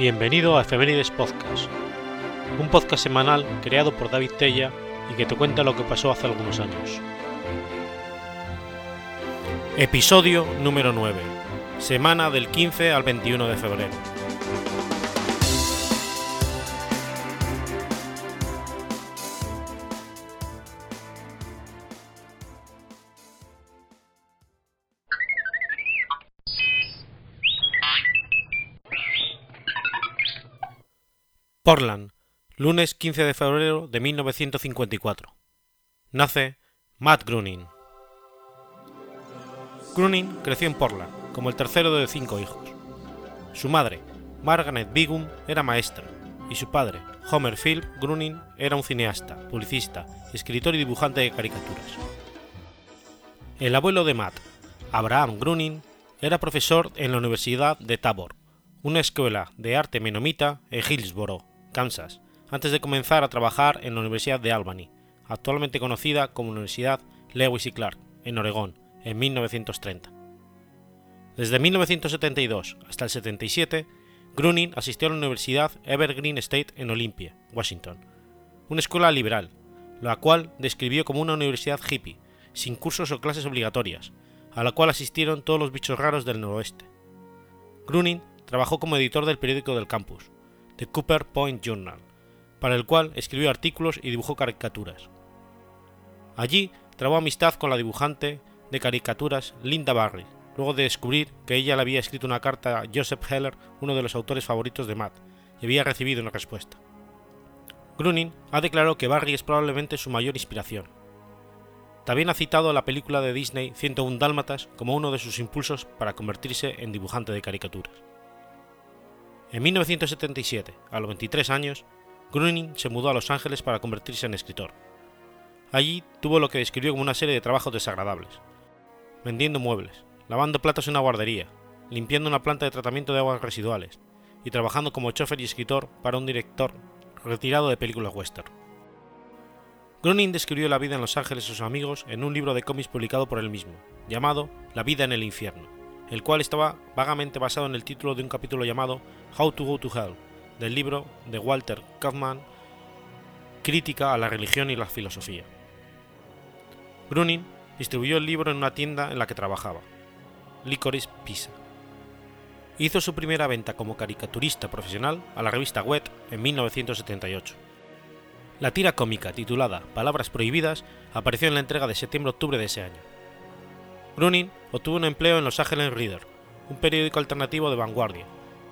Bienvenido a Efemérides Podcast, un podcast semanal creado por David Tella y que te cuenta lo que pasó hace algunos años. Episodio número 9, semana del 15 al 21 de febrero. Portland, lunes 15 de febrero de 1954. Nace Matt Groening. Groening creció en Portland como el tercero de cinco hijos. Su madre, Margaret Bigum, era maestra, y su padre, Homer Phil Groening, era un cineasta, publicista, escritor y dibujante de caricaturas. El abuelo de Matt, Abraham Groening, era profesor en la Universidad de Tabor, una escuela de arte menomita en Hillsboro, Kansas, antes de comenzar a trabajar en la Universidad de Albany, actualmente conocida como Universidad Lewis y Clark, en Oregón, en 1930. Desde 1972 hasta el 77, Grunin asistió a la Universidad Evergreen State en Olympia, Washington, una escuela liberal, la cual describió como una universidad hippie, sin cursos o clases obligatorias, a la cual asistieron todos los bichos raros del noroeste. Grunin trabajó como editor del periódico del campus, The Cooper Point Journal, para el cual escribió artículos y dibujó caricaturas. Allí trabó amistad con la dibujante de caricaturas Linda Barry, luego de descubrir que ella le había escrito una carta a Joseph Heller, uno de los autores favoritos de Matt, y había recibido una respuesta. Grunin ha declarado que Barry es probablemente su mayor inspiración. También ha citado la película de Disney 101 Dálmatas como uno de sus impulsos para convertirse en dibujante de caricaturas. En 1977, a los 23 años, Gruning se mudó a Los Ángeles para convertirse en escritor. Allí tuvo lo que describió como una serie de trabajos desagradables, vendiendo muebles, lavando platos en una guardería, limpiando una planta de tratamiento de aguas residuales y trabajando como chofer y escritor para un director retirado de películas western. Gruning describió la vida en Los Ángeles a sus amigos en un libro de cómics publicado por él mismo, llamado La vida en el infierno el cual estaba vagamente basado en el título de un capítulo llamado How to Go to Hell, del libro de Walter Kaufman, Crítica a la religión y la filosofía. Bruning distribuyó el libro en una tienda en la que trabajaba, Licorice Pisa. Hizo su primera venta como caricaturista profesional a la revista Wet en 1978. La tira cómica titulada Palabras Prohibidas apareció en la entrega de septiembre-octubre de ese año. Bruning obtuvo un empleo en Los Angeles Reader, un periódico alternativo de vanguardia,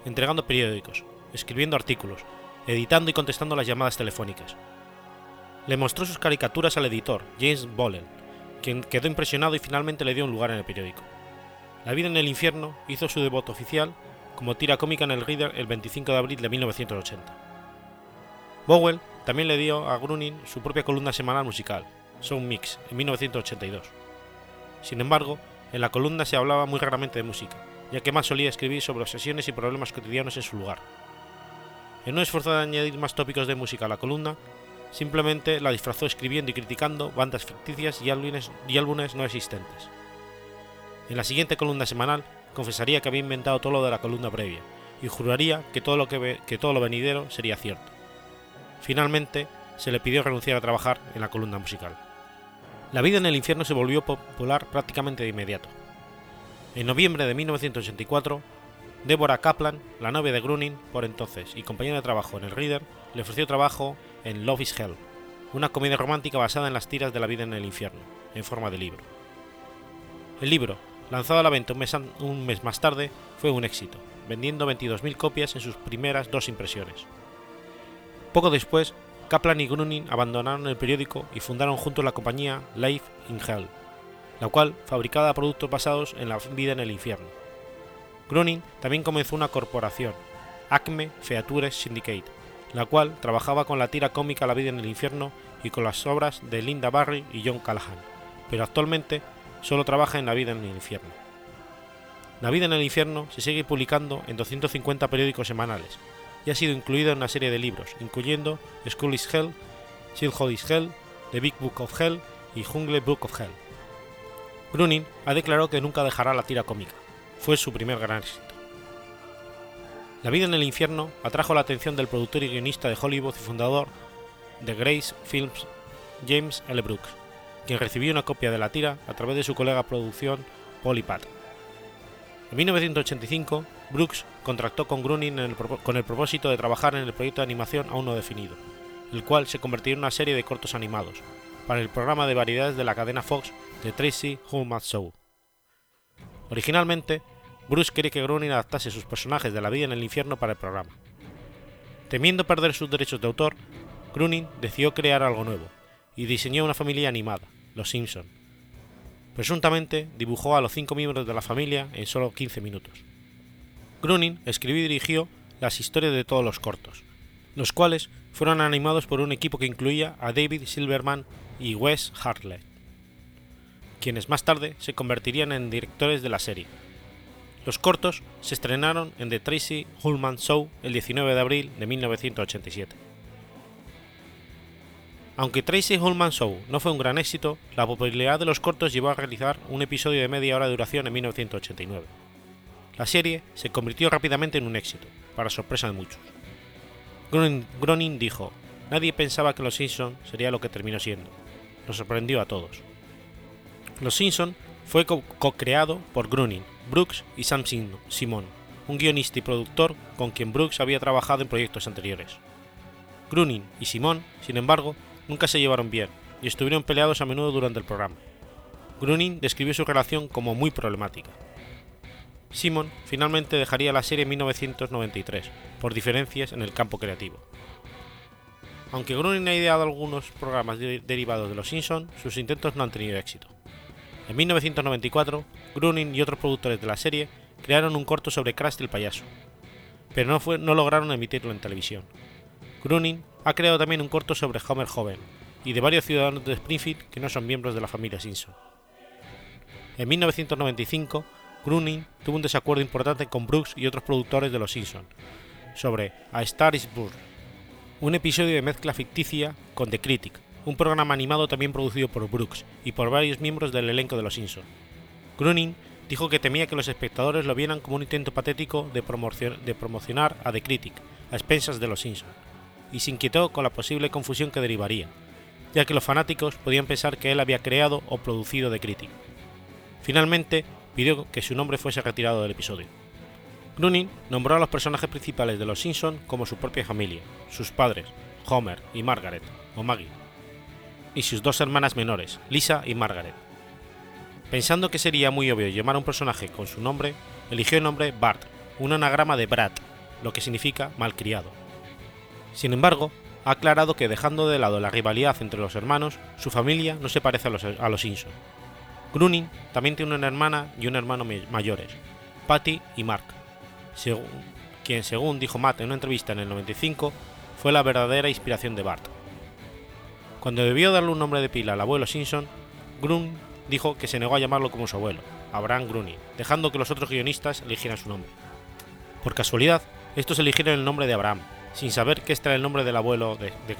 entregando periódicos, escribiendo artículos, editando y contestando las llamadas telefónicas. Le mostró sus caricaturas al editor, James Bollen, quien quedó impresionado y finalmente le dio un lugar en el periódico. La vida en el infierno hizo su debut oficial como tira cómica en el Reader el 25 de abril de 1980. Bowell también le dio a Grunin su propia columna semanal musical, Sound Mix, en 1982. Sin embargo, en la columna se hablaba muy raramente de música, ya que más solía escribir sobre obsesiones y problemas cotidianos en su lugar. En un esfuerzo de añadir más tópicos de música a la columna, simplemente la disfrazó escribiendo y criticando bandas ficticias y álbumes, y álbumes no existentes. En la siguiente columna semanal confesaría que había inventado todo lo de la columna previa y juraría que todo lo, que, que todo lo venidero sería cierto. Finalmente, se le pidió renunciar a trabajar en la columna musical. La vida en el infierno se volvió popular prácticamente de inmediato. En noviembre de 1984, Deborah Kaplan, la novia de Gruning por entonces y compañera de trabajo en el Reader, le ofreció trabajo en Love is Hell, una comedia romántica basada en las tiras de la vida en el infierno, en forma de libro. El libro, lanzado a la venta un mes, un mes más tarde, fue un éxito, vendiendo 22.000 copias en sus primeras dos impresiones. Poco después, Kaplan y Gruning abandonaron el periódico y fundaron juntos la compañía Life in Hell, la cual fabricaba productos basados en la vida en el infierno. Gruning también comenzó una corporación, Acme Features Syndicate, la cual trabajaba con la tira cómica La vida en el infierno y con las obras de Linda Barry y John Callahan, pero actualmente solo trabaja en La vida en el infierno. La vida en el infierno se sigue publicando en 250 periódicos semanales, y ha sido incluido en una serie de libros, incluyendo School is Hell, Childhood is Hell, The Big Book of Hell y Jungle Book of Hell. Bruning ha declarado que nunca dejará la tira cómica, fue su primer gran éxito. La vida en el infierno atrajo la atención del productor y guionista de Hollywood y fundador de Grace Films, James L. Brooks, quien recibió una copia de la tira a través de su colega producción Polly Pat. En 1985, Brooks contrató con Groening con el propósito de trabajar en el proyecto de animación aún no definido, el cual se convertiría en una serie de cortos animados, para el programa de variedades de la cadena Fox de Tracy Ullman Show. Originalmente, Bruce quería que Groening adaptase sus personajes de la vida en el infierno para el programa. Temiendo perder sus derechos de autor, Groening decidió crear algo nuevo y diseñó una familia animada, los Simpson. Presuntamente dibujó a los cinco miembros de la familia en solo 15 minutos. Groening escribió y dirigió las historias de todos los cortos, los cuales fueron animados por un equipo que incluía a David Silverman y Wes Hartley, quienes más tarde se convertirían en directores de la serie. Los cortos se estrenaron en The Tracy Ullman Show el 19 de abril de 1987. Aunque Tracy Ullman Show no fue un gran éxito, la popularidad de los cortos llevó a realizar un episodio de media hora de duración en 1989. La serie se convirtió rápidamente en un éxito, para sorpresa de muchos. Groening dijo, nadie pensaba que Los Simpson sería lo que terminó siendo. Nos sorprendió a todos. Los Simpson fue co-creado por Groening, Brooks y Sam Simon, un guionista y productor con quien Brooks había trabajado en proyectos anteriores. Groening y Simon, sin embargo, nunca se llevaron bien y estuvieron peleados a menudo durante el programa. Groening describió su relación como muy problemática. Simon finalmente dejaría la serie en 1993, por diferencias en el campo creativo. Aunque Groening ha ideado algunos programas derivados de Los Simpson, sus intentos no han tenido éxito. En 1994, Groening y otros productores de la serie crearon un corto sobre Krusty el payaso, pero no, no lograron emitirlo en televisión. Groening ha creado también un corto sobre Homer joven y de varios ciudadanos de Springfield que no son miembros de la familia Simpson. En 1995, Groening tuvo un desacuerdo importante con Brooks y otros productores de Los Simpson sobre A Star is Born, un episodio de mezcla ficticia con The Critic, un programa animado también producido por Brooks y por varios miembros del elenco de Los Simpson. Groening dijo que temía que los espectadores lo vieran como un intento patético de, promocionar a The Critic a expensas de Los Simpson, y se inquietó con la posible confusión que derivaría, ya que los fanáticos podían pensar que él había creado o producido The Critic. Finalmente, pidió que su nombre fuese retirado del episodio. Groening nombró a los personajes principales de Los Simpson como su propia familia, sus padres, Homer y Margaret, o Maggie, y sus dos hermanas menores, Lisa y Margaret. Pensando que sería muy obvio llamar a un personaje con su nombre, eligió el nombre Bart, un anagrama de Brat, lo que significa malcriado. Sin embargo, ha aclarado que dejando de lado la rivalidad entre los hermanos, su familia no se parece a los, a los Simpson, Gruning también tiene una hermana y un hermano mayores, Patty y Mark, quien según dijo Matt en una entrevista en el 95, fue la verdadera inspiración de Bart. Cuando debió darle un nombre de pila al abuelo Simpson, Grun dijo que se negó a llamarlo como su abuelo, Abraham Gruning, dejando que los otros guionistas eligieran su nombre. Por casualidad, estos eligieron el nombre de Abraham, sin saber que este era el nombre del abuelo de, de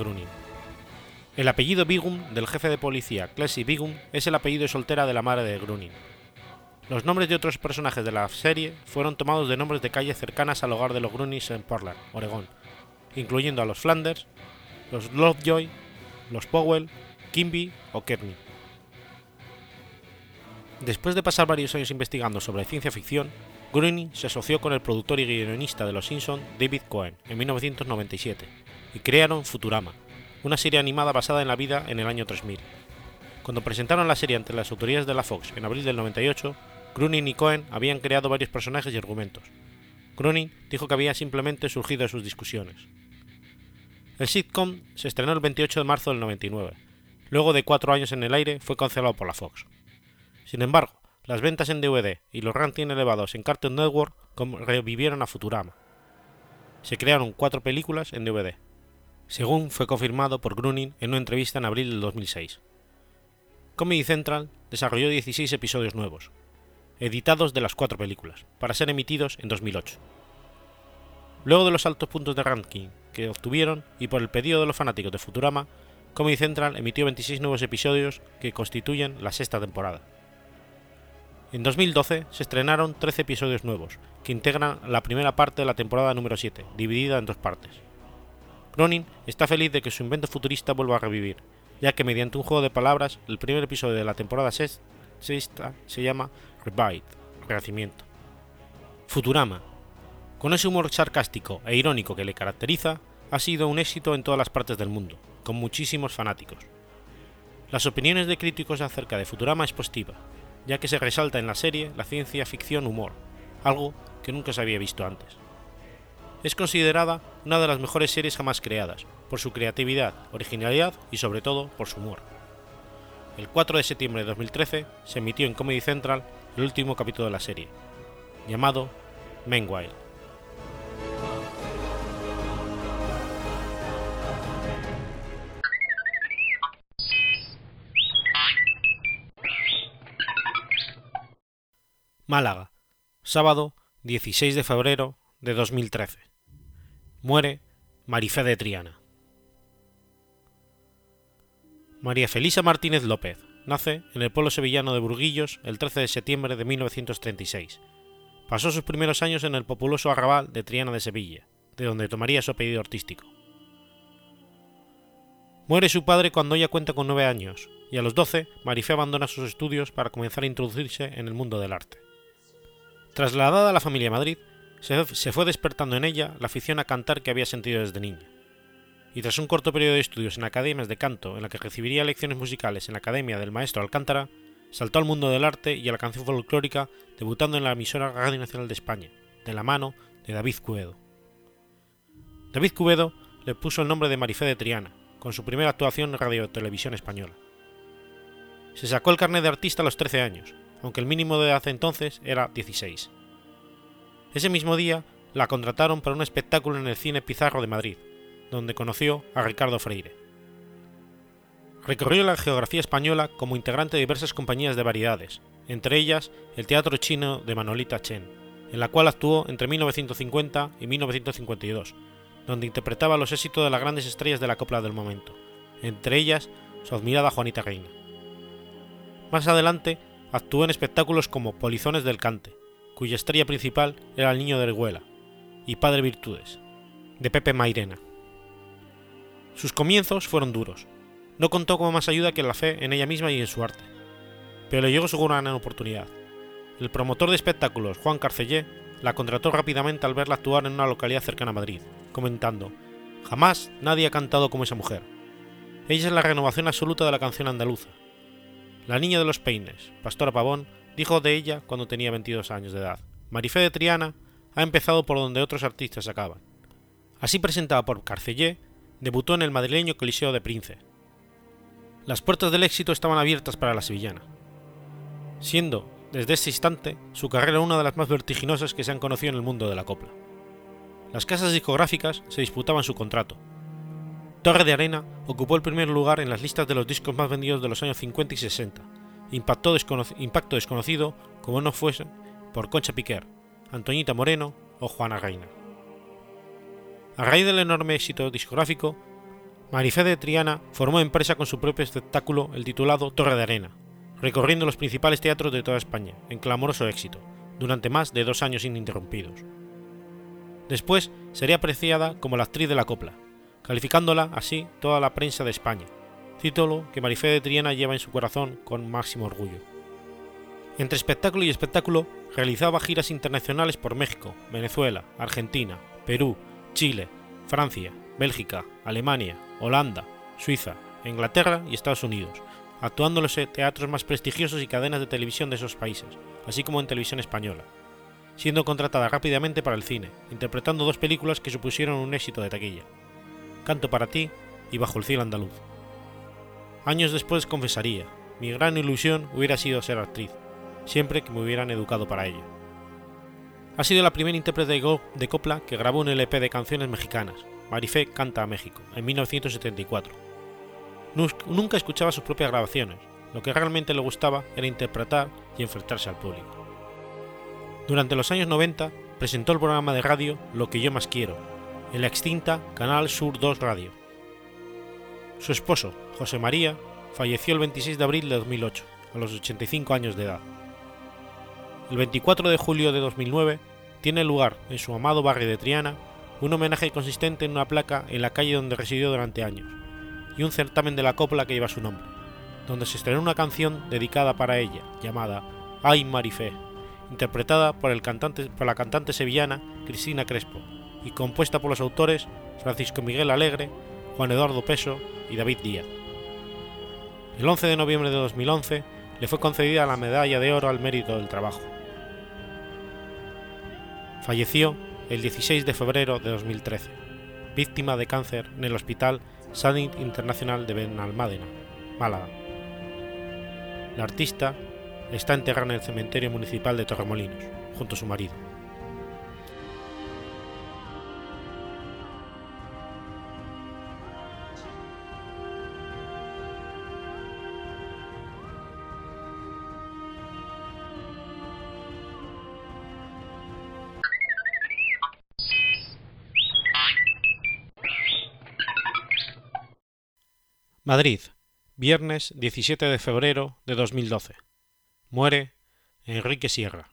el apellido Bigum del jefe de policía Classy Bigum es el apellido soltera de la madre de Grunin. Los nombres de otros personajes de la serie fueron tomados de nombres de calles cercanas al hogar de los Grunys en Portland, Oregón, incluyendo a los Flanders, los Lovejoy, los Powell, Kimby o Kearney. Después de pasar varios años investigando sobre ciencia ficción, Groening se asoció con el productor y guionista de Los Simpsons David Cohen en 1997 y crearon Futurama, una serie animada basada en la vida en el año 3000. Cuando presentaron la serie ante las autoridades de la Fox en abril del 98, Groening y Cohen habían creado varios personajes y argumentos. Groening dijo que había simplemente surgido de sus discusiones. El sitcom se estrenó el 28 de marzo del 99. Luego de cuatro años en el aire, fue cancelado por la Fox. Sin embargo, las ventas en DVD y los rankings elevados en Cartoon Network revivieron a Futurama. Se crearon cuatro películas en DVD, según fue confirmado por Gruning en una entrevista en abril del 2006. Comedy Central desarrolló 16 episodios nuevos, editados de las cuatro películas, para ser emitidos en 2008. Luego de los altos puntos de ranking que obtuvieron y por el pedido de los fanáticos de Futurama, Comedy Central emitió 26 nuevos episodios que constituyen la sexta temporada. En 2012 se estrenaron 13 episodios nuevos, que integran la primera parte de la temporada número 7, dividida en dos partes. Groening está feliz de que su invento futurista vuelva a revivir, ya que mediante un juego de palabras, el primer episodio de la temporada sexta se llama Revive, Renacimiento. Futurama. Con ese humor sarcástico e irónico que le caracteriza, ha sido un éxito en todas las partes del mundo, con muchísimos fanáticos. Las opiniones de críticos acerca de Futurama es positiva, ya que se resalta en la serie la ciencia ficción humor, algo que nunca se había visto antes. Es considerada una de las mejores series jamás creadas, por su creatividad, originalidad y sobre todo por su humor. El 4 de septiembre de 2013 se emitió en Comedy Central el último capítulo de la serie, llamado Meanwhile. Málaga, sábado 16 de febrero de 2013. Muere Marifé de Triana. María Felisa Martínez López nace en el pueblo sevillano de Burguillos el 13 de septiembre de 1936. Pasó sus primeros años en el populoso arrabal de Triana de Sevilla, de donde tomaría su apellido artístico. Muere su padre cuando ella cuenta con nueve años, y a los 12 Marifé abandona sus estudios para comenzar a introducirse en el mundo del arte. Trasladada a la familia a Madrid, se fue despertando en ella la afición a cantar que había sentido desde niña. Y tras un corto periodo de estudios en academias de canto en la que recibiría lecciones musicales en la Academia del Maestro Alcántara, saltó al mundo del arte y a la canción folclórica debutando en la emisora Radio Nacional de España, de la mano de David Cubedo. David Cubedo le puso el nombre de Marifé de Triana, con su primera actuación en Radio Televisión Española. Se sacó el carnet de artista a los 13 años, aunque el mínimo de edad entonces era 16. Ese mismo día la contrataron para un espectáculo en el Cine Pizarro de Madrid, donde conoció a Ricardo Freire. Recorrió la geografía española como integrante de diversas compañías de variedades, entre ellas el Teatro Chino de Manolita Chen, en la cual actuó entre 1950 y 1952, donde interpretaba los éxitos de las grandes estrellas de la copla del momento, entre ellas su admirada Juanita Reina. Más adelante Actuó en espectáculos como Polizones del Cante, cuya estrella principal era el Niño de Arguela, y Padre Virtudes, de Pepe Mairena. Sus comienzos fueron duros. No contó con más ayuda que la fe en ella misma y en su arte. Pero le llegó su gran oportunidad. El promotor de espectáculos, Juan Carcellé, la contrató rápidamente al verla actuar en una localidad cercana a Madrid, comentando: Jamás nadie ha cantado como esa mujer. Ella es la renovación absoluta de la canción andaluza, la niña de los peines, Pastora Pavón, dijo de ella cuando tenía 22 años de edad. Marifé de Triana ha empezado por donde otros artistas acaban. Así presentada por Carcellé, debutó en el madrileño Coliseo de Prince. Las puertas del éxito estaban abiertas para la sevillana, siendo, desde ese instante, su carrera una de las más vertiginosas que se han conocido en el mundo de la copla. Las casas discográficas se disputaban su contrato, Torre de Arena ocupó el primer lugar en las listas de los discos más vendidos de los años 50 y 60, impacto, desconocido como no fuese por Concha Piquer, Antoñita Moreno o Juana Reina. A raíz del enorme éxito discográfico, Marifé de Triana formó empresa con su propio espectáculo el titulado Torre de Arena, recorriendo los principales teatros de toda España, en clamoroso éxito, durante más de dos años ininterrumpidos. Después sería apreciada como la actriz de la copla, calificándola así toda la prensa de España, título que Marifé de Triana lleva en su corazón con máximo orgullo. Entre espectáculo y espectáculo realizaba giras internacionales por México, Venezuela, Argentina, Perú, Chile, Francia, Bélgica, Alemania, Holanda, Suiza, Inglaterra y Estados Unidos, actuando en los teatros más prestigiosos y cadenas de televisión de esos países, así como en televisión española, siendo contratada rápidamente para el cine, interpretando dos películas que supusieron un éxito de taquilla, Canto para ti y Bajo el cielo andaluz. Años después confesaría, mi gran ilusión hubiera sido ser actriz, siempre que me hubieran educado para ello. Ha sido la primera intérprete de copla que grabó un LP de canciones mexicanas, Marifé Canta a México, en 1974. Nunca escuchaba sus propias grabaciones, lo que realmente le gustaba era interpretar y enfrentarse al público. Durante los años 90 presentó el programa de radio Lo que yo más quiero, en la extinta Canal Sur 2 Radio. Su esposo, José María, falleció el 26 de abril de 2008, a los 85 años de edad. el 24 de julio de 2009 tiene lugar en su amado barrio de Triana un homenaje consistente en una placa en la calle donde residió durante años y un certamen de la copla que lleva su nombre, donde se estrenó una canción dedicada para ella llamada Ay Marifé, interpretada por, cantante, la cantante sevillana Cristina Crespo y compuesta por los autores Francisco Miguel Alegre, Juan Eduardo Peso y David Díaz. El 11 de noviembre de 2011 le fue concedida la Medalla de Oro al Mérito del Trabajo. Falleció el 16 de febrero de 2013, víctima de cáncer en el Hospital Sanit Internacional de Benalmádena, Málaga. La artista está enterrada en el cementerio municipal de Torremolinos, junto a su marido. Madrid, viernes 17 de febrero de 2012. Muere Enrique Sierra.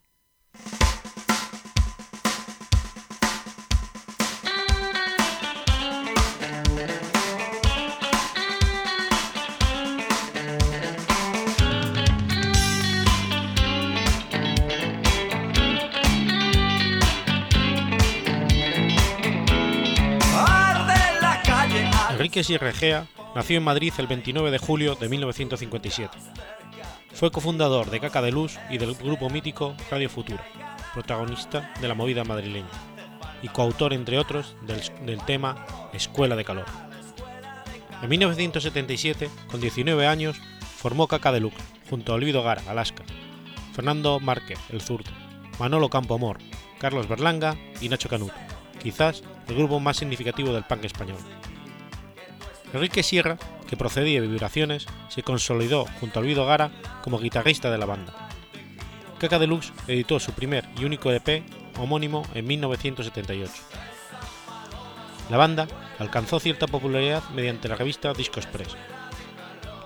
Enrique Sierra Egea nació en Madrid el 29 de julio de 1957. Fue cofundador de Caca de Luz y del grupo mítico Radio Futura, protagonista de la movida madrileña, y coautor, entre otros, del, tema Escuela de Calor. En 1977, con 19 años, formó Caca de Luz junto a Olvido Gara, Alaska, Fernando Márquez, el zurdo, Manolo Campoamor, Carlos Berlanga y Nacho Canut, quizás el grupo más significativo del punk español. Enrique Sierra, que procedía de vibraciones, se consolidó junto a Olvido Gara como guitarrista de la banda. Caca Deluxe editó su primer y único EP homónimo en 1978. La banda alcanzó cierta popularidad mediante la revista Disco Express.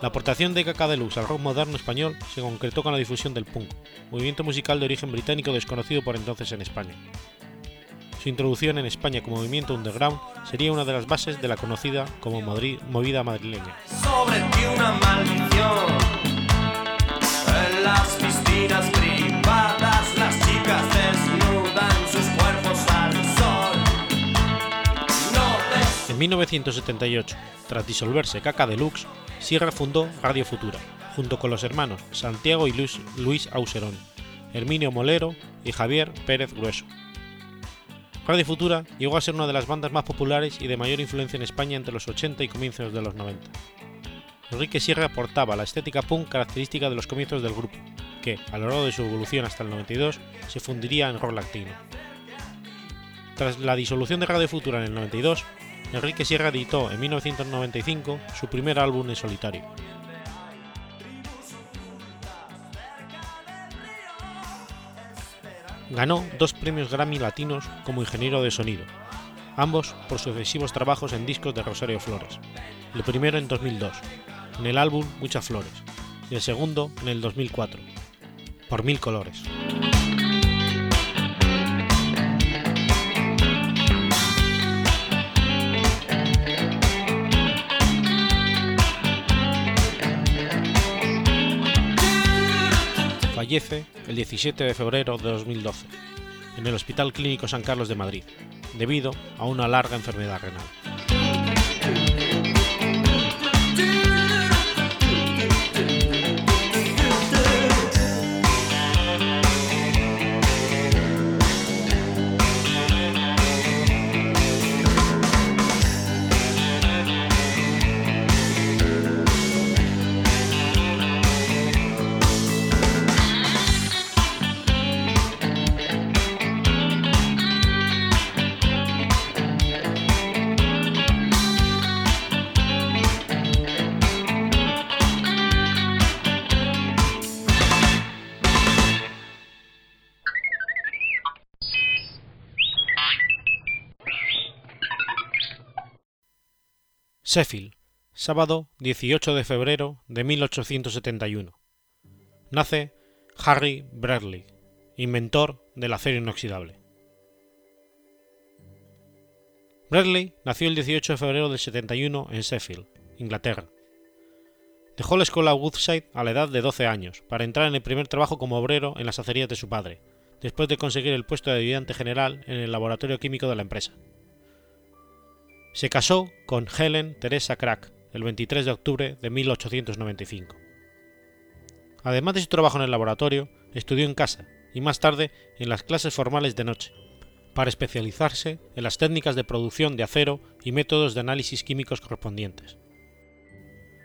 La aportación de Caca Deluxe al rock moderno español se concretó con la difusión del punk, movimiento musical de origen británico desconocido por entonces en España. Su introducción en España como movimiento underground sería una de las bases de la conocida como Madrid, movida madrileña. sobre ti una maldición. En las piscinas privadas las chicas desnudan sus cuerpos al sol. No des- En 1978, tras disolverse Caca Deluxe, Sierra fundó Radio Futura, junto con los hermanos Santiago y Luis, Luis Auserón, Herminio Molero y Javier Pérez Grueso. Radio Futura llegó a ser una de las bandas más populares y de mayor influencia en España entre los 80 y comienzos de los 90. Enrique Sierra aportaba la estética punk característica de los comienzos del grupo, que, a lo largo de su evolución hasta el 92, se fundiría en rock latino. Tras la disolución de Radio Futura en el 92, Enrique Sierra editó en 1995 su primer álbum en solitario. Ganó dos premios Grammy latinos como ingeniero de sonido, ambos por sucesivos trabajos en discos de Rosario Flores, el primero en 2002, en el álbum Muchas Flores, y el segundo en el 2004, por Mil Colores. Fallece el 17 de febrero de 2012 en el Hospital Clínico San Carlos de Madrid, debido a una larga enfermedad renal. Sheffield, sábado 18 de febrero de 1871. Nace Harry Bradley, inventor del acero inoxidable. Bradley nació el 18 de febrero del 71 en Sheffield, Inglaterra. Dejó la escuela Woodside a la edad de 12 años para entrar en el primer trabajo como obrero en las acerías de su padre, después de conseguir el puesto de ayudante general en el laboratorio químico de la empresa. Se casó con Helen Teresa Crack el 23 de octubre de 1895. Además de su trabajo en el laboratorio, estudió en casa y más tarde en las clases formales de noche, para especializarse en las técnicas de producción de acero y métodos de análisis químicos correspondientes.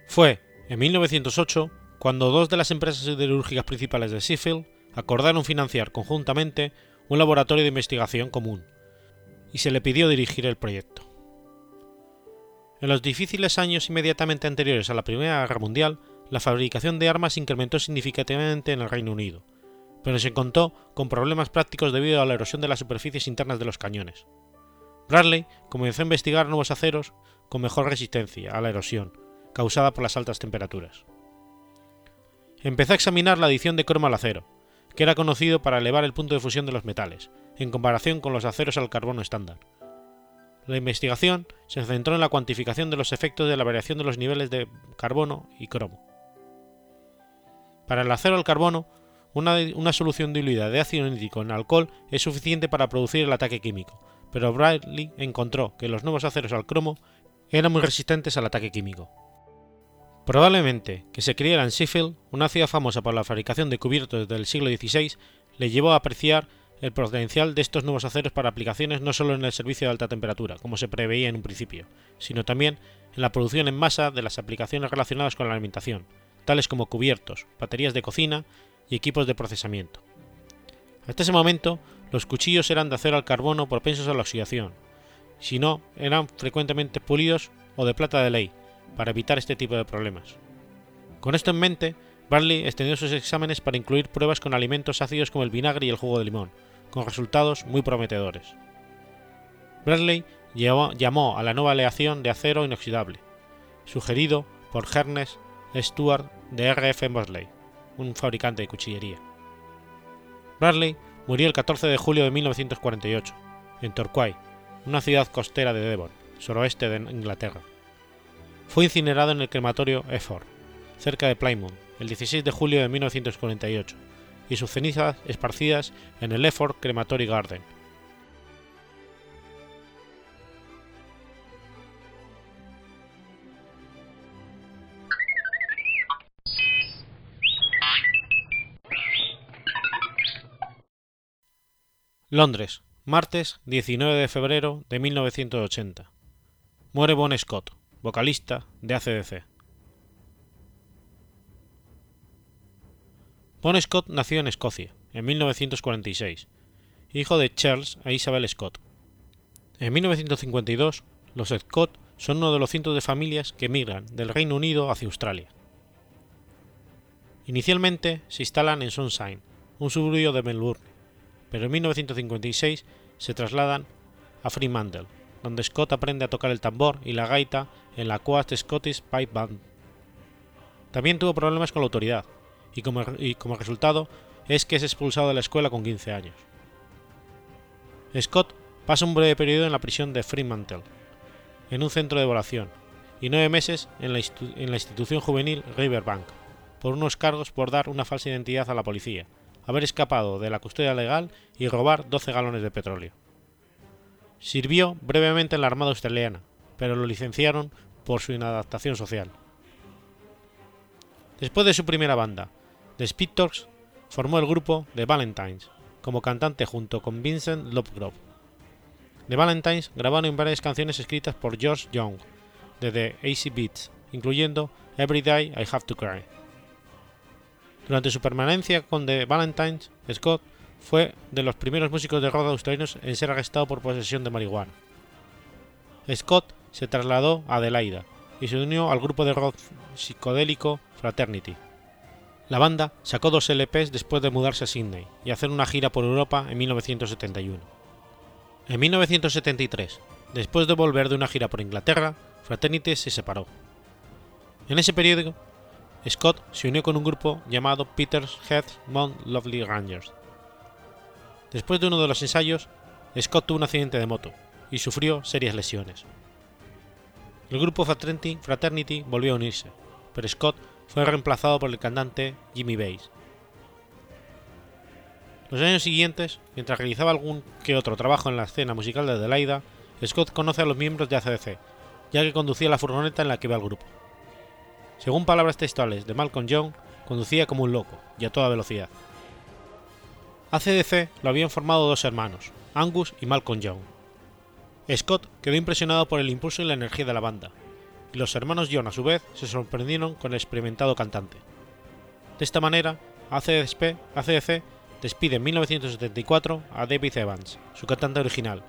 Fue en 1908 cuando dos de las empresas siderúrgicas principales de Sheffield acordaron financiar conjuntamente un laboratorio de investigación común, y se le pidió dirigir el proyecto. En los difíciles años inmediatamente anteriores a la Primera Guerra Mundial, la fabricación de armas incrementó significativamente en el Reino Unido, pero se encontró con problemas prácticos debido a la erosión de las superficies internas de los cañones. Bradley comenzó a investigar nuevos aceros con mejor resistencia a la erosión, causada por las altas temperaturas. Empezó a examinar la adición de cromo al acero, que era conocido para elevar el punto de fusión de los metales, en comparación con los aceros al carbono estándar. La investigación se centró en la cuantificación de los efectos de la variación de los niveles de carbono y cromo. Para el acero al carbono, una, solución diluida de ácido nítrico en alcohol es suficiente para producir el ataque químico, pero Bradley encontró que los nuevos aceros al cromo eran muy resistentes al ataque químico. Probablemente que se criara en Sheffield, una ciudad famosa por la fabricación de cubiertos del siglo XVI, le llevó a apreciar el potencial de estos nuevos aceros para aplicaciones no solo en el servicio de alta temperatura, como se preveía en un principio, sino también en la producción en masa de las aplicaciones relacionadas con la alimentación, tales como cubiertos, baterías de cocina y equipos de procesamiento. Hasta ese momento, los cuchillos eran de acero al carbono propensos a la oxidación, si no, eran frecuentemente pulidos o de plata de ley, para evitar este tipo de problemas. Con esto en mente, Barley extendió sus exámenes para incluir pruebas con alimentos ácidos como el vinagre y el jugo de limón, con resultados muy prometedores. Bradley llamó a la nueva aleación de acero inoxidable, sugerido por Ernest Stuart de RF Mosley, un fabricante de cuchillería. Bradley murió el 14 de julio de 1948, en Torquay, una ciudad costera de Devon, suroeste de Inglaterra. Fue incinerado en el crematorio Efford, cerca de Plymouth, el 16 de julio de 1948, y sus cenizas esparcidas en el Efford Crematory Garden, Londres, martes 19 de febrero de 1980. Muere Bon Scott, vocalista de ACDC. Bon Scott nació en Escocia, en 1946, hijo de Charles e Isabel Scott. En 1952, los Scott son uno de los cientos de familias que emigran del Reino Unido hacia Australia. Inicialmente se instalan en Sunshine, un suburbio de Melbourne, pero en 1956 se trasladan a Fremantle, donde Scott aprende a tocar el tambor y la gaita en la Coast Scottish Pipe Band. También tuvo problemas con la autoridad, y como, como resultado es que es expulsado de la escuela con 15 años. Scott pasa un breve periodo en la prisión de Fremantle, en un centro de evaluación, y nueve meses en la, en la institución juvenil Riverbank, por unos cargos por dar una falsa identidad a la policía, haber escapado de la custodia legal y robar 12 galones de petróleo. Sirvió brevemente en la Armada Australiana, pero lo licenciaron por su inadaptación social. Después de su primera banda, The Speed Talks, formó el grupo The Valentines, como cantante junto con Vincent Lovegrove. The Valentines grabaron varias canciones escritas por George Young, de The AC Beats, incluyendo Every Day I Have to Cry. Durante su permanencia con The Valentines, Scott fue de los primeros músicos de rock australianos en ser arrestado por posesión de marihuana. Scott se trasladó a Adelaida y se unió al grupo de rock psicodélico Fraternity. La banda sacó dos LPs después de mudarse a Sydney y hacer una gira por Europa en 1971. En 1973, después de volver de una gira por Inglaterra, Fraternity se separó. En ese periodo Scott se unió con un grupo llamado Peter's Head Mount Lovely Rangers. Después de uno de los ensayos, Scott tuvo un accidente de moto y sufrió serias lesiones. El grupo Fraternity, Fraternity volvió a unirse, pero Scott fue reemplazado por el cantante Jimmy Bass. Los años siguientes, mientras realizaba algún que otro trabajo en la escena musical de Adelaida, Scott conoce a los miembros de ACDC, ya que conducía la furgoneta en la que iba el grupo. Según palabras textuales de Malcolm Young, conducía como un loco y a toda velocidad. ACDC lo habían formado dos hermanos, Angus y Malcolm Young. Scott quedó impresionado por el impulso y la energía de la banda, y los hermanos Young a su vez se sorprendieron con el experimentado cantante. De esta manera, ACDC, ACDC despide en 1974 a David Evans, su cantante original,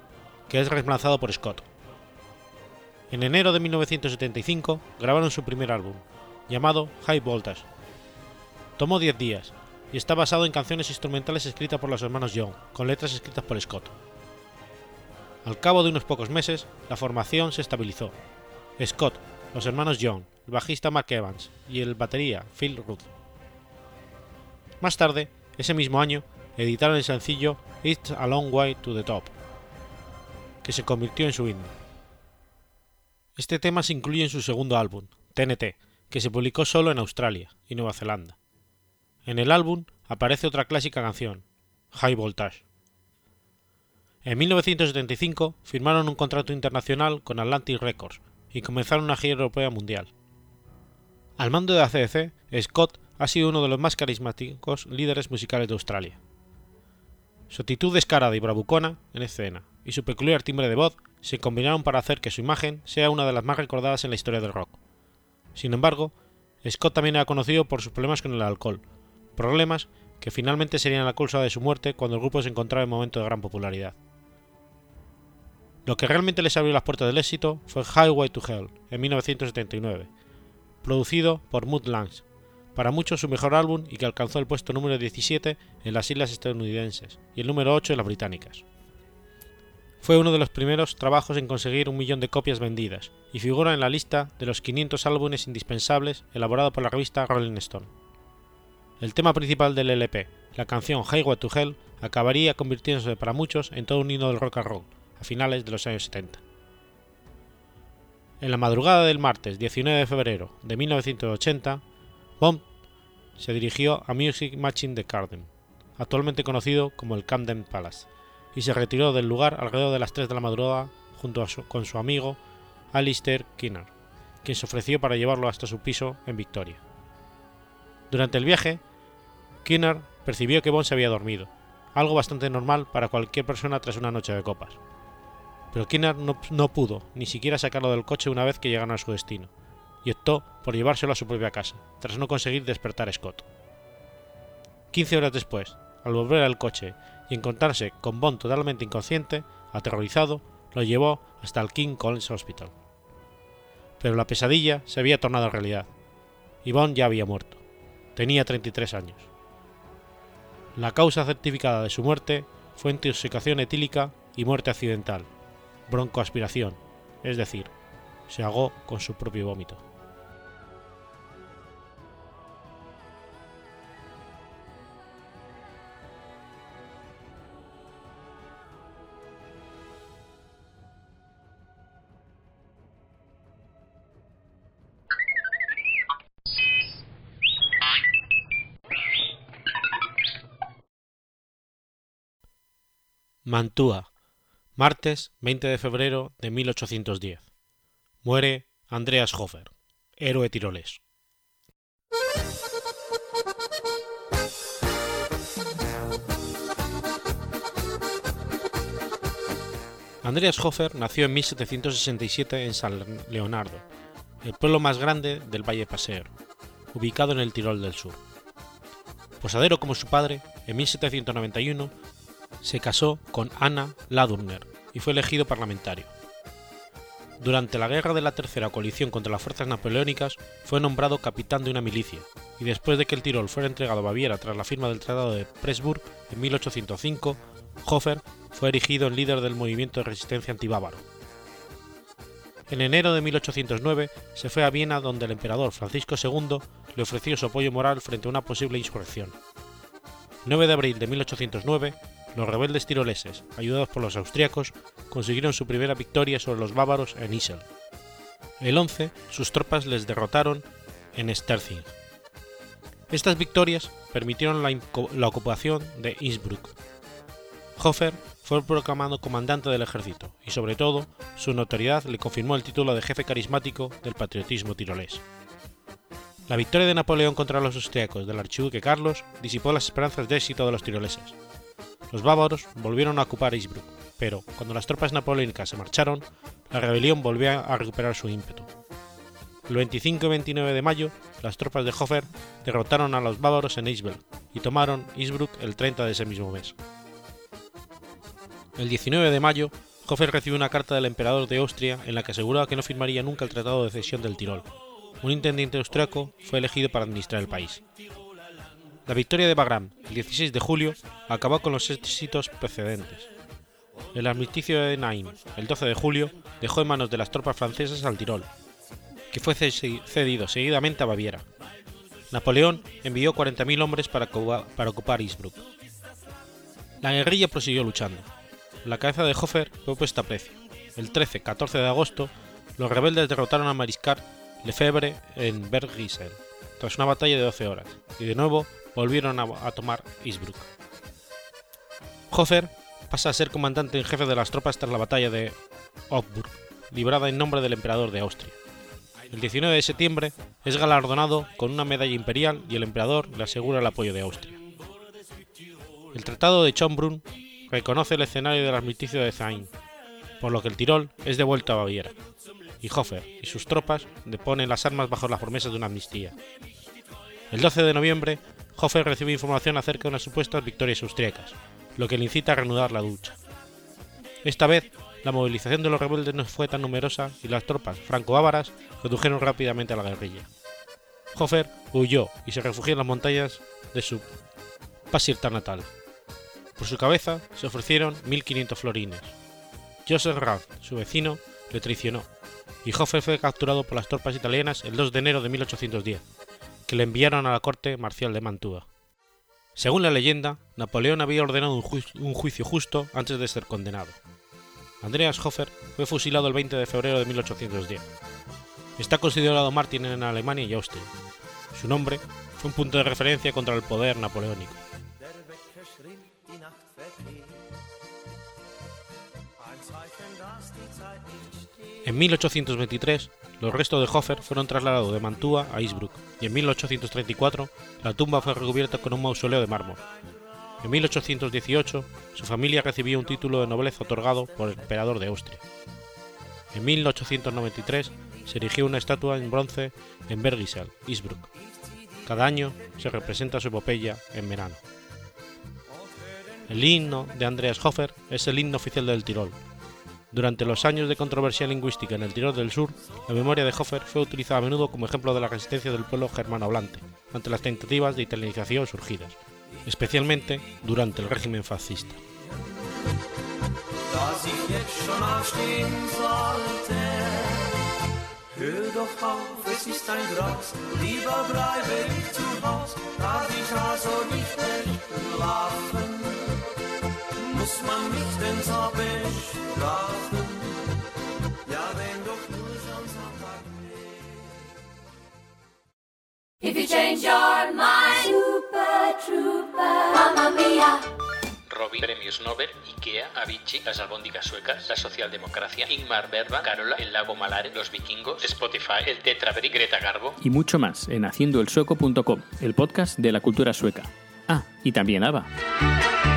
que es reemplazado por Scott. En enero de 1975 grabaron su primer álbum, llamado High Voltage. Tomó 10 días y está basado en canciones instrumentales escritas por los hermanos Young, con letras escritas por Scott. Al cabo de unos pocos meses, la formación se estabilizó. Scott, los hermanos Young, el bajista Mark Evans y el batería Phil Rudd. Más tarde, ese mismo año, editaron el sencillo It's a Long Way to the Top, que se convirtió en su himno. Este tema se incluye en su segundo álbum, TNT, que se publicó solo en Australia y Nueva Zelanda. En el álbum aparece otra clásica canción, High Voltage. En 1975 firmaron un contrato internacional con Atlantic Records y comenzaron una gira europea mundial. Al mando de ACDC, Scott ha sido uno de los más carismáticos líderes musicales de Australia. Su actitud descarada y bravucona en escena y su peculiar timbre de voz se combinaron para hacer que su imagen sea una de las más recordadas en la historia del rock. Sin embargo, Scott también era conocido por sus problemas con el alcohol, problemas que finalmente serían la causa de su muerte cuando el grupo se encontraba en momento de gran popularidad. Lo que realmente les abrió las puertas del éxito fue Highway to Hell en 1979, producido por Mood Lange, para muchos su mejor álbum y que alcanzó el puesto número 17 en las islas estadounidenses y el número 8 en las británicas. Fue uno de los primeros trabajos en conseguir un millón de copias vendidas y figura en la lista de los 500 álbumes indispensables elaborado por la revista Rolling Stone. El tema principal del LP, la canción Highway to Hell, acabaría convirtiéndose para muchos en todo un himno del rock and roll a finales de los años 70. En la madrugada del martes 19 de febrero de 1980, Bomb se dirigió a Music Machine de Carden, actualmente conocido como el Camden Palace, y se retiró del lugar alrededor de las 3 de la madrugada junto con su amigo Alistair Kinner, quien se ofreció para llevarlo hasta su piso en Victoria. Durante el viaje, Kinner percibió que Bond se había dormido, algo bastante normal para cualquier persona tras una noche de copas. Pero Kinner no, pudo ni siquiera sacarlo del coche una vez que llegaron a su destino, y optó por llevárselo a su propia casa, tras no conseguir despertar a Scott. 15 horas después, al volver al coche y encontrarse con Bond totalmente inconsciente, aterrorizado, lo llevó hasta el King Collins Hospital. Pero la pesadilla se había tornado realidad, y ya había muerto. Tenía 33 años. La causa certificada de su muerte fue intoxicación etílica y muerte accidental, broncoaspiración, es decir, se ahogó con su propio vómito. Mantua, martes 20 de febrero de 1810. Muere Andreas Hofer, héroe tirolés. Andreas Hofer nació en 1767 en San Leonardo, el pueblo más grande del Valle Paseo, ubicado en el Tirol del Sur. Posadero como su padre, en 1791 se casó con Anna Ladurner y fue elegido parlamentario. Durante la guerra de la Tercera Coalición contra las fuerzas napoleónicas fue nombrado capitán de una milicia, y después de que el Tirol fuera entregado a Baviera tras la firma del Tratado de Pressburg en 1805, Hofer fue erigido en líder del movimiento de resistencia antibávaro. En enero de 1809 se fue a Viena donde el emperador Francisco II le ofreció su apoyo moral frente a una posible insurrección. 9 de abril de 1809 los rebeldes tiroleses, ayudados por los austriacos, consiguieron su primera victoria sobre los bávaros en Isel. El 11, sus tropas les derrotaron en Sterzing. Estas victorias permitieron la, la ocupación de Innsbruck. Hofer fue proclamado comandante del ejército y sobre todo su notoriedad le confirmó el título de jefe carismático del patriotismo tirolés. La victoria de Napoleón contra los austriacos del archiduque Carlos disipó las esperanzas de éxito de los tiroleses. Los bávaros volvieron a ocupar Innsbruck, pero cuando las tropas napoleónicas se marcharon, la rebelión volvió a recuperar su ímpetu. El 25 y 29 de mayo, las tropas de Hofer derrotaron a los bávaros en Eisberg y tomaron Innsbruck el 30 de ese mismo mes. El 19 de mayo, Hofer recibió una carta del emperador de Austria en la que aseguraba que no firmaría nunca el Tratado de Cesión del Tirol. Un intendente austriaco fue elegido para administrar el país. La victoria de Bagram, el 16 de julio, acabó con los éxitos precedentes. El armisticio de Nain, el 12 de julio, dejó en manos de las tropas francesas al Tirol, que fue cedido seguidamente a Baviera. Napoleón envió 40.000 hombres para, para ocupar Innsbruck. La guerrilla prosiguió luchando la cabeza de Hofer fue puesta a precio. El 13-14 de agosto, los rebeldes derrotaron a Mariscal Lefebvre en Bergisel, tras una batalla de 12 horas, y de nuevo volvieron a, tomar Innsbruck. Hofer pasa a ser comandante en jefe de las tropas tras la batalla de Augsburg, librada en nombre del emperador de Austria. El 19 de septiembre es galardonado con una medalla imperial y el emperador le asegura el apoyo de Austria. El Tratado de Schönbrunn reconoce el escenario del armisticio de Zain, por lo que el Tirol es devuelto a Baviera, y Hofer y sus tropas deponen las armas bajo las promesas de una amnistía. El 12 de noviembre, Hofer recibe información acerca de unas supuestas victorias austriacas, lo que le incita a reanudar la lucha. Esta vez, la movilización de los rebeldes no fue tan numerosa y las tropas franco-bávaras redujeron rápidamente a la guerrilla. Hofer huyó y se refugió en las montañas de su Pasirta natal. Por su cabeza se ofrecieron 1.500 florines. Joseph Rath, su vecino, le traicionó, y Hofer fue capturado por las tropas italianas el 2 de enero de 1810, que le enviaron a la corte marcial de Mantua. Según la leyenda, Napoleón había ordenado un, juicio justo antes de ser condenado. Andreas Hofer fue fusilado el 20 de febrero de 1810. Está considerado mártir en Alemania y Austria. Su nombre fue un punto de referencia contra el poder napoleónico. En 1823, los restos de Hofer fueron trasladados de Mantua a Innsbruck y en 1834 la tumba fue recubierta con un mausoleo de mármol. En 1818, su familia recibió un título de nobleza otorgado por el emperador de Austria. En 1893 se erigió una estatua en bronce en Bergisel, Innsbruck. Cada año se representa su epopeya en verano. El himno de Andreas Hofer es el himno oficial del Tirol, durante los años de controversia lingüística en el Tirol del Sur, la memoria de Hofer fue utilizada a menudo como ejemplo de la resistencia del pueblo germano-hablante ante las tentativas de italianización surgidas, especialmente durante el régimen fascista. If you change your mind, Super Trooper, Mamma Mia. Robin, Premios Nobel, Ikea, Avicii, Las Albóndigas Suecas, La Socialdemocracia, Ingmar Bergman, Carola, El Lago Malare, Los Vikingos, Spotify, El Tetrabric, Greta Garbo y mucho más en haciendoelsueco.com, el podcast de la cultura sueca. Ah, y también ABBA.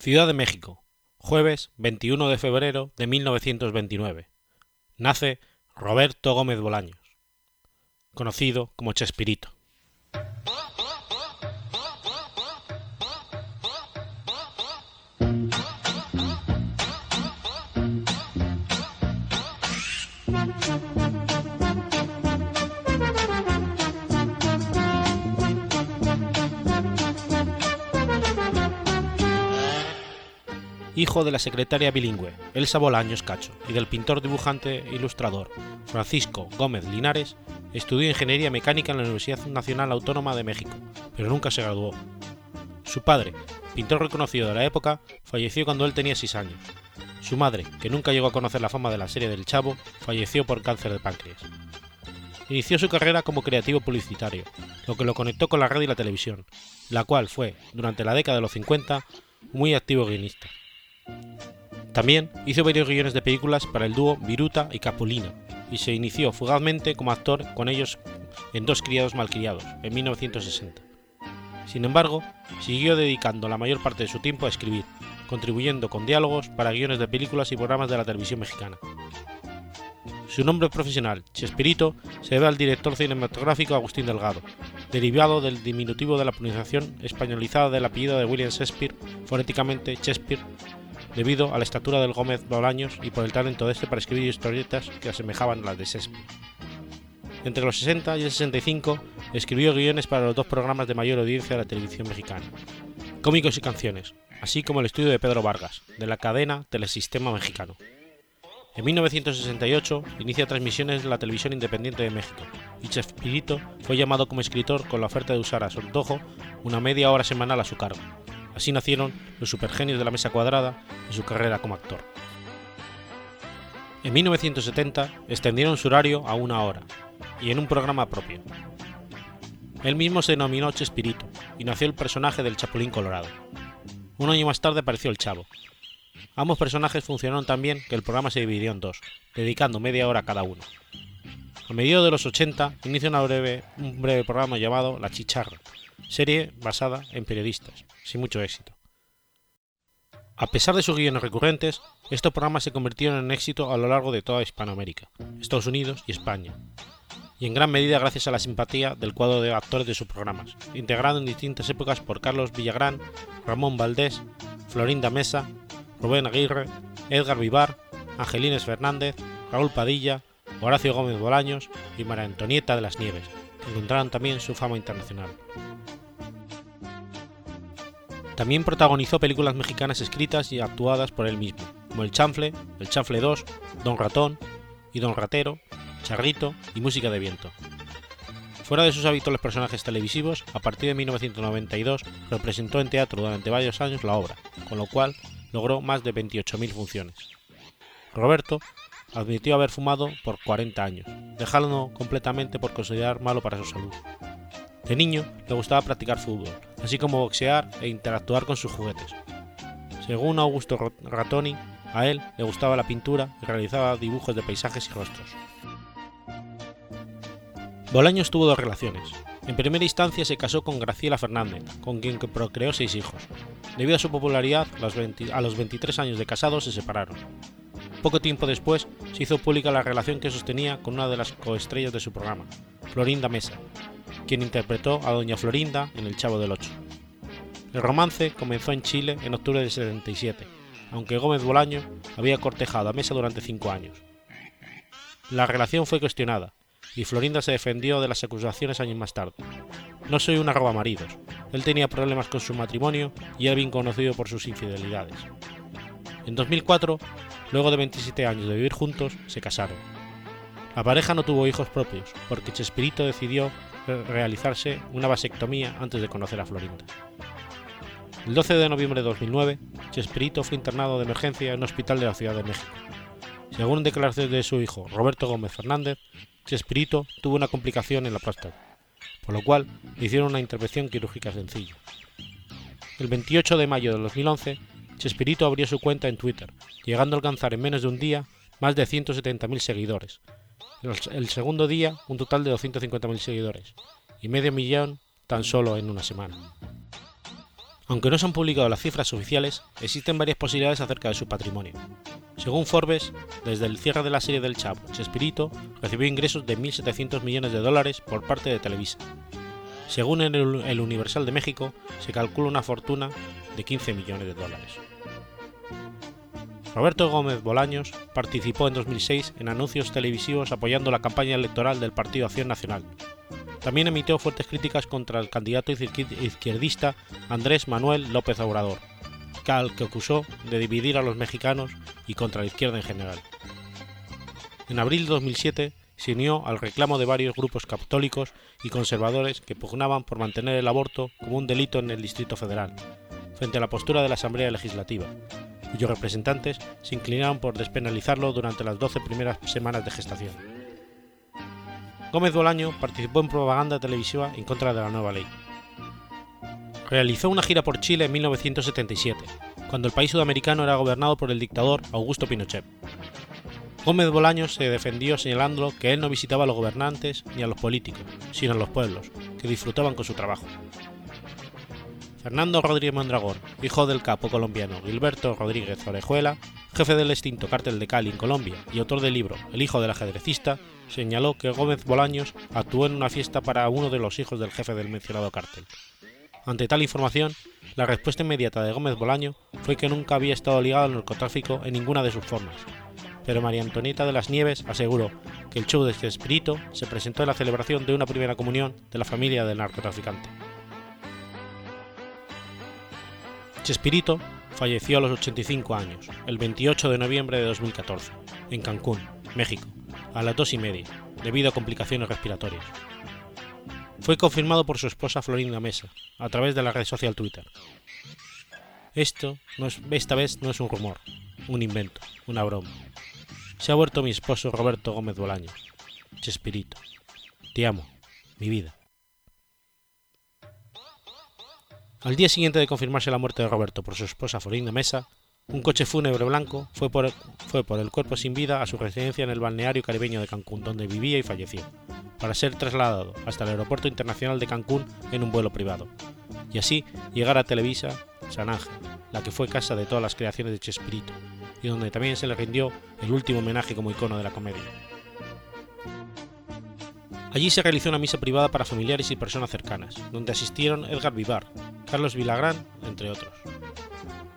Ciudad de México, jueves 21 de febrero de 1929. Nace Roberto Gómez Bolaños, conocido como Chespirito. Hijo de la secretaria bilingüe Elsa Bolaños Cacho y del pintor dibujante e ilustrador Francisco Gómez Linares, estudió ingeniería mecánica en la Universidad Nacional Autónoma de México, pero nunca se graduó. Su padre, pintor reconocido de la época, falleció cuando él tenía 6 años. Su madre, que nunca llegó a conocer la fama de la serie del Chavo, falleció por cáncer de páncreas. Inició su carrera como creativo publicitario, lo que lo conectó con la radio y la televisión, la cual fue, durante la década de los 50, muy activo guionista. También hizo varios guiones de películas para el dúo Viruta y Capulina, y se inició fugazmente como actor con ellos en Dos criados malcriados, en 1960. Sin embargo, siguió dedicando la mayor parte de su tiempo a escribir, contribuyendo con diálogos para guiones de películas y programas de la televisión mexicana. Su nombre profesional, Chespirito, se debe al director cinematográfico Agustín Delgado, derivado del diminutivo de la pronunciación españolizada del apellido de William Shakespeare, fonéticamente Shakespeare, debido a la estatura del Gómez Bolaños y por el talento de este para escribir historietas que asemejaban a las de Shakespeare. Entre los 60 y el 65 escribió guiones para los dos programas de mayor audiencia de la televisión mexicana, Cómicos y Canciones, así como el estudio de Pedro Vargas, de la cadena Telesistema Mexicano. En 1968 inicia transmisiones de la televisión independiente de México, y Chespirito fue llamado como escritor con la oferta de usar a su antojo una media hora semanal a su cargo. Así nacieron los supergenios de la mesa cuadrada y su carrera como actor. En 1970 extendieron su horario a una hora, y en un programa propio. Él mismo se denominó Chespirito, y nació el personaje del Chapulín Colorado. Un año más tarde apareció el Chavo. Ambos personajes funcionaron tan bien que el programa se dividió en dos, dedicando media hora a cada uno. A mediados de los 80 inicia una un breve programa llamado La Chicharra, serie basada en periodistas, sin mucho éxito. A pesar de sus guiones recurrentes, estos programas se convirtieron en éxito a lo largo de toda Hispanoamérica, Estados Unidos y España, y en gran medida gracias a la simpatía del cuadro de actores de sus programas, integrado en distintas épocas por Carlos Villagrán, Ramón Valdés, Florinda Mesa, Rubén Aguirre, Edgar Vivar, Angelines Fernández, Raúl Padilla, Horacio Gómez Bolaños y María Antonieta de las Nieves, encontraron también su fama internacional. También protagonizó películas mexicanas escritas y actuadas por él mismo, como El Chanfle, El Chanfle 2, Don Ratón y Don Ratero, Charrito y Música de Viento. Fuera de sus habituales personajes televisivos, a partir de 1992 representó en teatro durante varios años la obra, con lo cual logró más de 28.000 funciones. Roberto admitió haber fumado por 40 años, dejándolo completamente por considerar malo para su salud. De niño le gustaba practicar fútbol, así como boxear e interactuar con sus juguetes. Según Augusto Ratoni, a él le gustaba la pintura y realizaba dibujos de paisajes y rostros. Bolaños tuvo dos relaciones. En primera instancia se casó con Graciela Fernández, con quien procreó seis hijos. Debido a su popularidad, a los 23 años de casado se separaron. Poco tiempo después se hizo pública la relación que sostenía con una de las coestrellas de su programa, Florinda Mesa, quien interpretó a Doña Florinda en El Chavo del Ocho. El romance comenzó en Chile en octubre del 77, aunque Gómez Bolaño había cortejado a Mesa durante cinco años. La relación fue cuestionada, y Florinda se defendió de las acusaciones años más tarde. No soy una roba maridos, él tenía problemas con su matrimonio y era bien conocido por sus infidelidades. En 2004, luego de 27 años de vivir juntos, se casaron. La pareja no tuvo hijos propios, porque Chespirito decidió realizarse una vasectomía antes de conocer a Florinda. El 12 de noviembre de 2009, Chespirito fue internado de emergencia en un hospital de la Ciudad de México. Según declaraciones de su hijo, Roberto Gómez Fernández, Chespirito tuvo una complicación en la próstata, por lo cual le hicieron una intervención quirúrgica sencilla. El 28 de mayo de 2011, Chespirito abrió su cuenta en Twitter, llegando a alcanzar en menos de un día más de 170.000 seguidores. El segundo día, un total de 250.000 seguidores, y medio millón tan solo en una semana. Aunque no se han publicado las cifras oficiales, existen varias posibilidades acerca de su patrimonio. Según Forbes, desde el cierre de la serie del Chavo, Chespirito recibió ingresos de 1.700 millones de dólares por parte de Televisa. Según el Universal de México, se calcula una fortuna de 15 millones de dólares. Roberto Gómez Bolaños participó en 2006 en anuncios televisivos apoyando la campaña electoral del Partido Acción Nacional, también emitió fuertes críticas contra el candidato izquierdista Andrés Manuel López Obrador, al que acusó de dividir a los mexicanos y contra la izquierda en general. En abril de 2007 se unió al reclamo de varios grupos católicos y conservadores que pugnaban por mantener el aborto como un delito en el Distrito Federal, frente a la postura de la Asamblea Legislativa, cuyos representantes se inclinaron por despenalizarlo durante las 12 primeras semanas de gestación. Gómez Bolaño participó en propaganda televisiva en contra de la nueva ley. Realizó una gira por Chile en 1977, cuando el país sudamericano era gobernado por el dictador Augusto Pinochet. Gómez Bolaños se defendió señalándolo que él no visitaba a los gobernantes ni a los políticos, sino a los pueblos, que disfrutaban con su trabajo. Fernando Rodríguez Mondragón, hijo del capo colombiano Gilberto Rodríguez Orejuela, jefe del extinto cártel de Cali en Colombia y autor del libro El hijo del ajedrecista, señaló que Gómez Bolaños actuó en una fiesta para uno de los hijos del jefe del mencionado cártel. Ante tal información, la respuesta inmediata de Gómez Bolaño fue que nunca había estado ligado al narcotráfico en ninguna de sus formas, pero María Antonieta de las Nieves aseguró que el show de Chespirito se presentó en la celebración de una primera comunión de la familia del narcotraficante. Chespirito falleció a los 85 años, el 28 de noviembre de 2014, en Cancún, México, a las dos y media, debido a complicaciones respiratorias. Fue confirmado por su esposa Florinda Mesa, a través de la red social Twitter. Esto, no es, esta vez, no es un rumor, un invento, una broma. Se ha vuelto mi esposo Roberto Gómez Bolaños. Chespirito. Te amo, mi vida. Al día siguiente de confirmarse la muerte de Roberto por su esposa Florinda Mesa, un coche fúnebre blanco fue por, fue por el cuerpo sin vida a su residencia en el balneario caribeño de Cancún, donde vivía y falleció, para ser trasladado hasta el Aeropuerto Internacional de Cancún en un vuelo privado, y así llegar a Televisa San Ángel, la que fue casa de todas las creaciones de Chespirito, y donde también se le rindió el último homenaje como icono de la comedia. Allí se realizó una misa privada para familiares y personas cercanas, donde asistieron Edgar Vivar, Carlos Vilagrán, entre otros.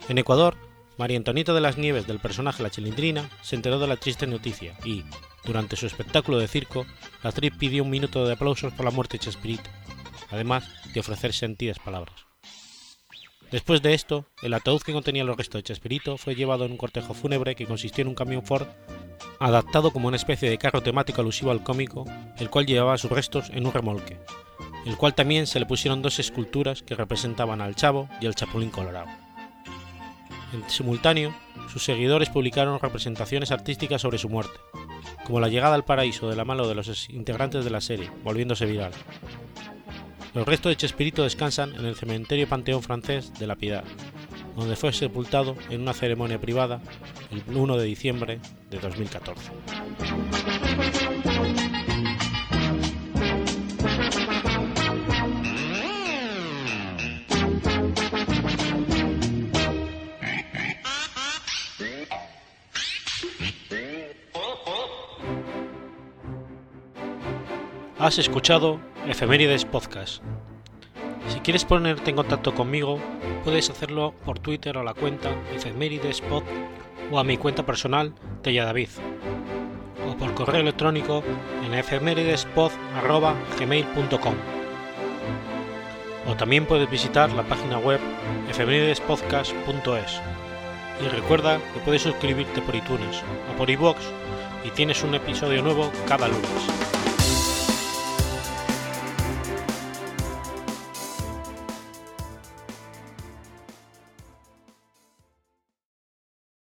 En Ecuador, María Antonieta de las Nieves del personaje La Chilindrina se enteró de la triste noticia y, durante su espectáculo de circo, la actriz pidió un minuto de aplausos por la muerte de Chespirito, además de ofrecer sentidas palabras. Después de esto, el ataúd que contenía los restos de Chespirito fue llevado en un cortejo fúnebre que consistió en un camión Ford adaptado como una especie de carro temático alusivo al cómico, el cual llevaba sus restos en un remolque, el cual también se le pusieron dos esculturas que representaban al Chavo y al Chapulín Colorado. En simultáneo, sus seguidores publicaron representaciones artísticas sobre su muerte, como la llegada al paraíso de la mano de los integrantes de la serie, volviéndose viral. Los restos de Chespirito descansan en el cementerio Panteón francés de la Piedad, donde fue sepultado en una ceremonia privada el 1 de diciembre de 2014. Has escuchado Efemérides Podcast. Quieres ponerte en contacto conmigo, puedes hacerlo por Twitter a la cuenta Efemeridespod o a mi cuenta personal Tella David, o por correo electrónico en efemeridespod.gmail.com o también puedes visitar la página web efemeridespodcast.es y recuerda que puedes suscribirte por iTunes o por iVoox y tienes un episodio nuevo cada lunes.